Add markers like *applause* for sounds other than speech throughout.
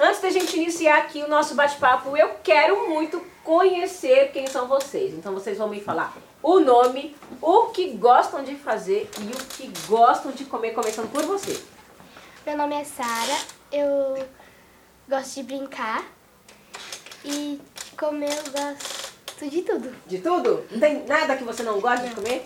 Antes da gente iniciar aqui o nosso bate-papo, eu quero muito conhecer quem são vocês. Então vocês vão me falar o nome, o que gostam de fazer e o que gostam de comer, começando por você. Meu nome é Sara, eu gosto de brincar e comer eu gosto de tudo. De tudo? Não tem nada que você não gosta de comer?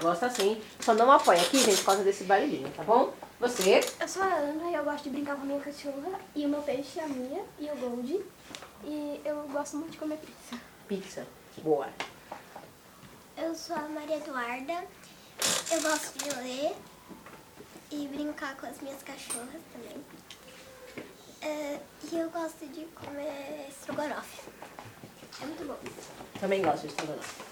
Gosta sim. Só não apoia aqui, gente, por causa desse barulhinho, tá bom? Você? Eu sou a Ana e eu gosto de brincar com a minha cachorra e o meu peixe, a minha e o Gold. E eu gosto muito de comer pizza. Pizza. Boa. Eu sou a Maria Eduarda. Eu gosto de ler e brincar com as minhas cachorras também. É, e eu gosto de comer estrogonofe. É muito bom. Também gosto de estrogonofe.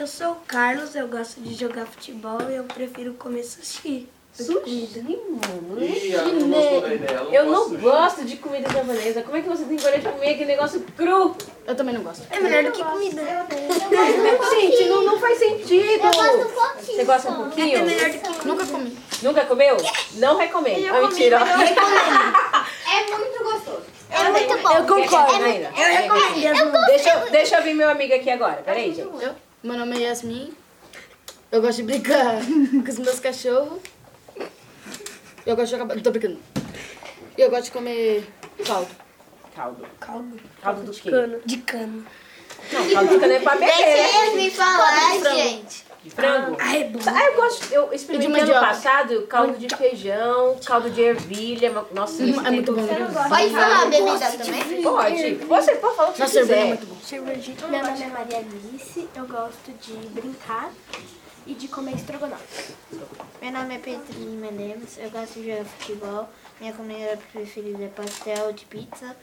Eu sou o Carlos, eu gosto de jogar futebol e eu prefiro comer sushi. Sushi, mano. Ih, não gostou da ideia. ela Eu não gosto de comida japonesa. Como é que você tem coragem de comer aquele negócio cru? Eu também não gosto. É melhor do que comida. Gente, não, não faz sentido. Eu gosto um pouquinho. Você gosta um pouquinho? É melhor do que Nunca comi. Nunca comeu? Não recomendo. Ah, mentira. *laughs* É muito gostoso. É muito bom. Eu concordo. Eu recomendo. Deixa, eu- deixa eu vir meu amigo aqui agora. Peraí, gente. Eu, meu nome é Yasmin. Eu gosto de brincar *laughs* com os meus cachorros. Eu gosto de jogar. Não tô brincando. Eu gosto de comer caldo. Caldo. Caldo. Caldo do quê? De cano. Não, caldo de cana é pra beber, né? me falar, gente. De frango. Ah, é bom. Ah, eu gosto. Eu experimentei ano passado caldo de feijão, caldo de ervilha. Nossa, Hum, isso é muito bom. Pode falar a bebida também? Pode. Você pode falar o que Nossa, você cerveja é quiser. muito bom. Meu nome é Maria Alice, eu gosto de brincar e de comer estrogonofe. Meu nome é Petrinho Mendes, eu gosto de jogar futebol. Minha comida preferida é pastel de pizza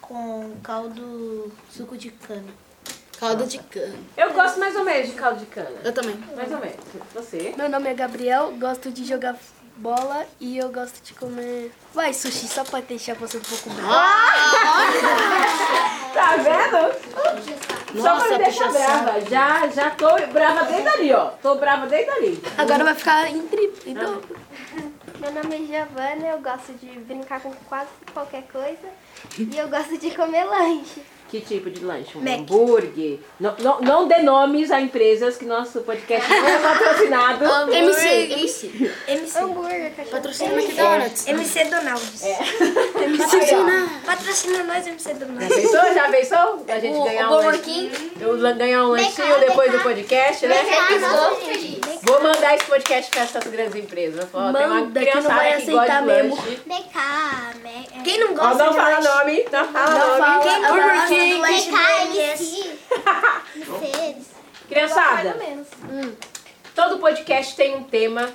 com caldo suco de cana. Caldo de cana. Eu gosto mais ou menos de caldo de cana. Eu também. Mais ou menos. Você? Meu nome é Gabriel, gosto de jogar bola e eu gosto de comer. Vai, sushi, só pra deixar você um pouco bravo. *laughs* Tá vendo? Só pra Nossa, me deixar brava. Já, já tô brava desde ali, ó. Tô brava desde ali. Agora vai ficar em triplo. Então, Meu nome é Giovana, eu gosto de brincar com quase qualquer coisa e eu gosto de comer lanche. Que tipo de lanche? Um Mac. hambúrguer? Não, não, não dê nomes a empresas que nosso podcast não é patrocinado. MC, MC. MC. Hambúrguer, cachorro. Patrocina McDonald's. MC Donalds. *laughs* Patrocina. Patrocina nós, MC Já Donalds. pensou? Já pensou? A gente ganhar um Burger lanchinho. Eu lan- ganhar um lanchinho depois do podcast, né? Vou mandar esse podcast para essas grandes empresas. Eu falo, tem uma Manda, que não vai que gosta aceitar de mesmo. lanche. BK, Mac, Quem não Ó, gosta não de fala lanche? nome, não fala nome. fala. Quem não Burger gosta King. Mercedes. Criançada, menos. todo podcast tem um tema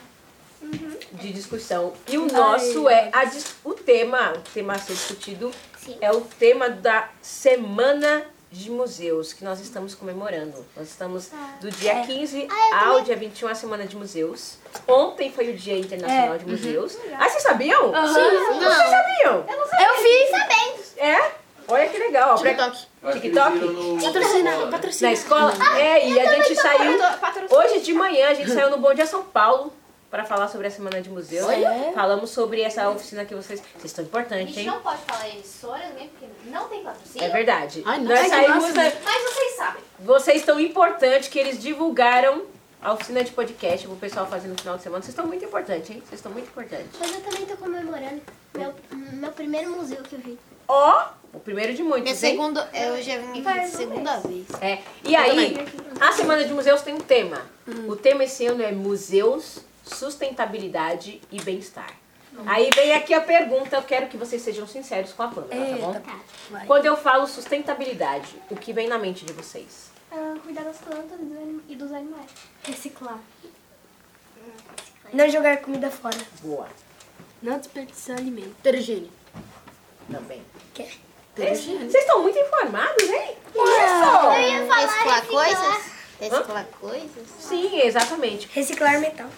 de discussão. E o nosso é a o tema, o tema a ser discutido Sim. é o tema da Semana de Museus, que nós estamos comemorando. Nós estamos do dia 15 ao dia 21, a Semana de Museus. Ontem foi o Dia Internacional de Museus. Ah, vocês sabiam? Sim. Vocês sabiam? Eu vi. Sabendo. É? Olha que legal. TikTok. Eu TikTok? eles viram no- Patrocina, Na escola? é, e a gente saiu. Hoje de manhã a gente saiu no Bom Dia São Paulo para falar sobre a Semana de Museus. Falamos sobre essa oficina que vocês. Vocês estão A importantes, gente hein? não pode falar emissoras mesmo, porque não tem patrocínio. É verdade. Ai, não. Nós Ai, saímos. nossa. né, Mas vocês sabem. Vocês estão importantes que eles divulgaram a oficina de podcast pro pessoal fazer no final de semana. Vocês estão muito importantes, hein? Vocês estão muito importantes. Mas eu também tô comemorando meu, meu primeiro museu que eu vi. Ó, o primeiro de muitos, Minha hein? segunda, eu já vim de segunda vez. É. E aí, a Semana de Museus tem um tema. O tema esse ano é Museus, Sustentabilidade e Bem-Estar. Aí vem aqui a pergunta, eu quero que vocês sejam sinceros com a Pamela, tá bom? vai. Quando eu falo sustentabilidade, o que vem na mente de vocês? Ah, cuidar das plantas e dos anim- dos animais. Reciclar. Não jogar comida fora. Boa, Não desperdiçar alimento. Ter higiene. também. Quer? Vocês estão muito informados, hein? Eu Isso! ia falar Reciclar reciclar. coisas? Reciclar coisas? Sim, exatamente. Reciclar metal.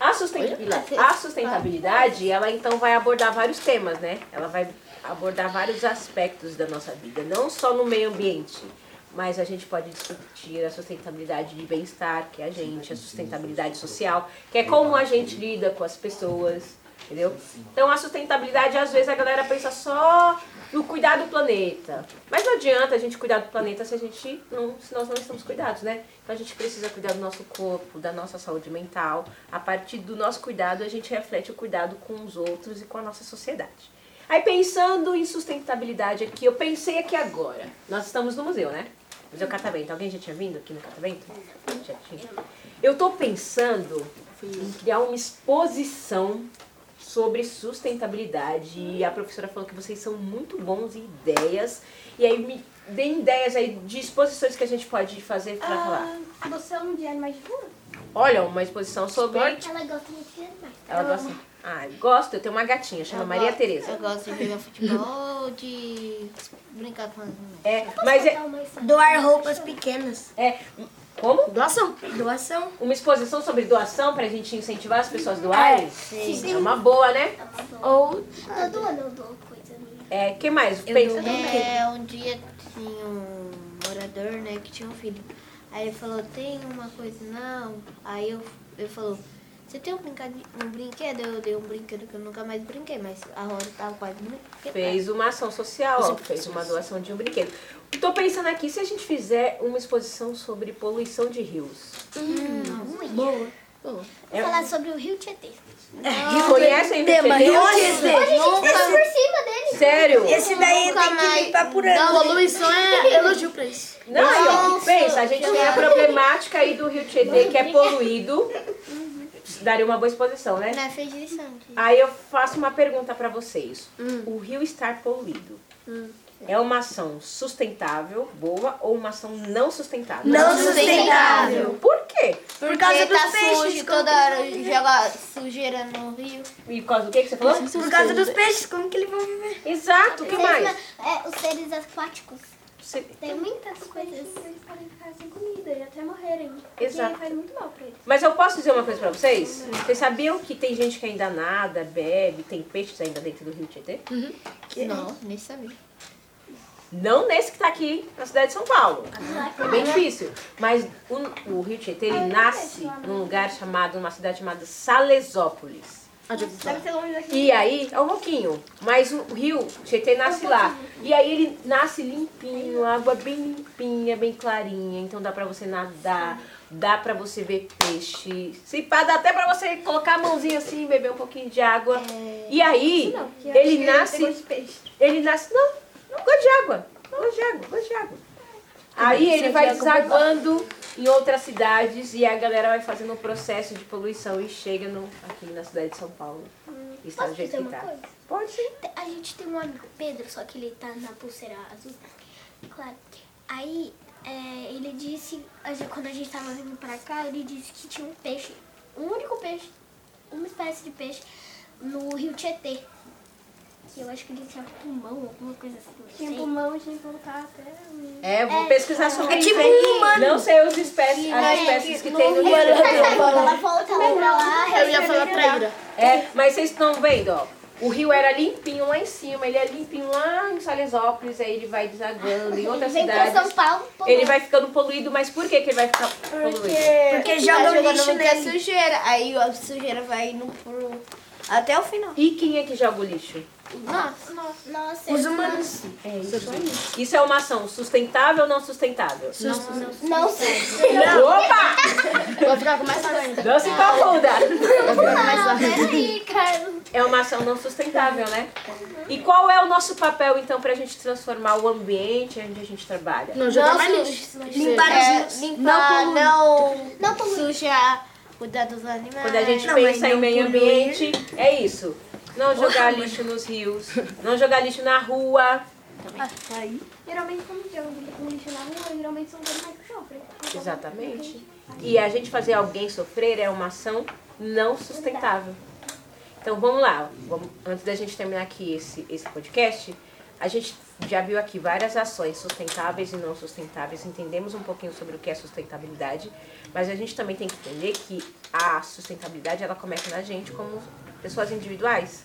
A sustentabilidade, a sustentabilidade, ela então vai abordar vários temas, né? Ela vai abordar vários aspectos da nossa vida, não só no meio ambiente, mas a gente pode discutir a sustentabilidade de bem-estar, que é a gente, a sustentabilidade social, que é como a gente lida com as pessoas, entendeu? Então a sustentabilidade, às vezes a galera pensa só no cuidar do planeta. Mas não adianta a gente cuidar do planeta se a gente não, se nós não estamos cuidados, né? Então a gente precisa cuidar do nosso corpo, da nossa saúde mental. A partir do nosso cuidado, a gente reflete o cuidado com os outros e com a nossa sociedade. Aí pensando em sustentabilidade aqui, eu pensei aqui agora. Nós estamos no museu, né? Museu Catavento. Alguém já tinha vindo aqui no Catavento? Já tinha. Eu tô pensando em criar uma exposição sobre sustentabilidade. E a professora falou que vocês são muito bons em ideias. E aí me deem ideias aí de exposições que a gente pode fazer pra falar. Você é um de animais de rua? Olha, uma exposição sobre. Ela gosta de animais. Ela gosta. Ah, gosto. Eu tenho uma gatinha, chama Maria Tereza. Eu gosto de jogar futebol, *laughs* de brincar com as. É, mas é. Doar roupas pequenas. é. Como? Doação. Doação. Uma exposição sobre doação pra gente incentivar as pessoas a doarem? Sim. É uma boa, né? Ou Todo ano eu dou coisa minha. É, que mais? Pensa. É, um dia tinha um morador, né, que tinha um filho. Aí ele falou, tem uma coisa não? Aí eu, ele falou, você tem um, brincade, um brinquedo? Eu dei um brinquedo que eu nunca mais brinquei, mas a roda tava quase quebrada. Fez uma ação social, ó, fez uma doação de um brinquedo. Tô pensando aqui, se a gente fizer uma exposição sobre poluição de rios. Vou falar sobre o Rio Tietê. Conhecem o Rio Tietê? Tá por cima dele. Sério? esse daí tem que limpar por ano. Poluição é *laughs* elogio pra isso. Não, aí, ó, pensa, a gente tem a *laughs* problemática aí do Rio Tietê, que é poluído. Daria uma boa exposição, né? Não fez lição. Aí eu faço uma pergunta pra vocês. O rio estar poluído é uma ação sustentável, boa, ou uma ação não sustentável? Não sustentável. Por quê? Por causa Porque dos tá peixes. sujo, toda hora joga sujeira no rio. E por causa do que que você falou? Por causa dos peixes, como que eles vão viver? Exato, o que mais? É, os seres aquáticos. Você- Tem muitas coisas. Eles podem ficar sem comida e até morrerem. Porque Exato. faz muito mal pra eles. Mas eu posso dizer uma coisa pra vocês? Vocês sabiam que tem gente que ainda nada, bebe, tem peixes ainda dentro do rio Tietê? Não, nem sabia. Não nesse que tá aqui na cidade de São Paulo. É bem difícil. Mas o, o rio Tietê, ele nasce num lugar chamado, numa cidade chamada Salesópolis. Deve ser longe daqui. E aí, é um pouquinho, mas o rio Tietê nasce lá. E aí ele nasce limpinho, água bem limpinha, bem clarinha. Então dá pra você nadar, dá pra você ver peixe. Se pá, dá até pra você colocar a mãozinha assim, beber um pouquinho de água. E aí, Não, ele nasce. Ele nasce. Não, não gosto de água. Gosto de água, gosto de água. Aí ele vai desaguando em outras cidades e a galera vai fazendo um processo de poluição e chega no, aqui na cidade de São Paulo. E está do jeito que tá. coisa? Pode sim. A gente tem um amigo, Pedro, só que ele tá na pulseira azul. Claro. Aí, é, ele disse, quando a gente tava vindo pra cá, ele disse que tinha um peixe, um único peixe, uma espécie de peixe, no rio Tietê. Que eu acho que ele tinha pulmão, alguma coisa assim. Tinha sei. pulmão, tinha que colocar até... É, vou pesquisar sobre É tipo um humano. Não sei os espécies, as espécies que tem no rio. Ela volta lá pra lá, Eu ia falar traíra. É, mas vocês estão vendo, ó. O rio era limpinho lá em cima, ele é limpinho lá em Salesópolis, aí ele vai desaguando em outras vem pra São cidades. Paulo. Ele vai ficando poluído, mas por que, que ele vai ficar poluído? Porque Tá jogam jogando lixo muita nele. sujeira. Aí a sujeira vai indo pro... até o final. E quem é que joga o lixo? Nossa. Nossa, Os humanos. É isso aí. Isso é uma ação sustentável ou não sustentável? não sei. Opa! Vou ficar com mais ainda. Não se confunda! Peraí, Carlos. É uma ação não sustentável, né? E qual é o nosso papel, então, pra gente transformar o ambiente onde a gente trabalha? Não jogar mais lixo. Limpar É, limpar, não, Não polui. sujar, cuidar dos animais. Quando a gente Não, pensa em não meio ambiente, é isso. Não jogar lixo nos rios, não jogar lixo na rua. Geralmente, quando jogam lixo na rua, geralmente são os animais que sofrem. Exatamente. E a gente fazer alguém sofrer é uma ação não sustentável. Então vamos lá, vamos- antes da gente terminar aqui esse, esse podcast, a gente já viu aqui várias ações sustentáveis e não sustentáveis, entendemos um pouquinho sobre o que é sustentabilidade, mas a gente também tem que entender que a sustentabilidade ela começa na gente como pessoas individuais.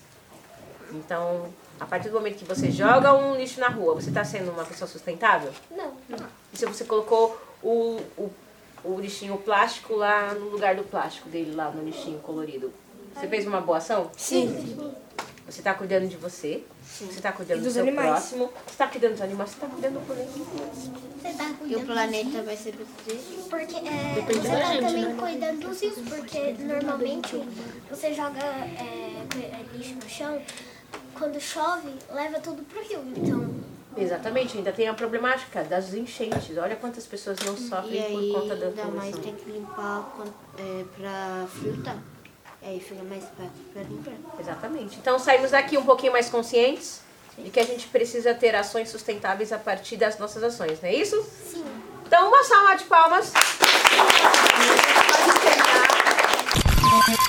Então, a partir do momento que você joga um lixo na rua, você está sendo uma pessoa sustentável? Não. E se você colocou o, o, o lixinho plástico lá no lugar do plástico dele, lá no lixinho colorido, você fez uma boa ação? Sim. Você está cuidando de você, você está cuidando do dos seu animais. próximo, você está cuidando dos animais, você está cuidando do planeta. Você tá E o cuidando planeta vai ser protegido. Porque é, Depende você da tá gente, também né? cuidando dos rios, porque normalmente você joga é, é, lixo no chão, quando chove, leva tudo pro rio. Então, Exatamente, ainda tem a problemática das enchentes. Olha quantas pessoas não E sofrem aí, por conta da ainda mais poluição. tem que limpar é, pra filtrar. Aí é, fica mais fácil para limpar. Exatamente. Então saímos daqui um pouquinho mais conscientes Sim. de que a gente precisa ter ações sustentáveis a partir das nossas ações, não é isso? Sim. Então uma salva de palmas. Pode.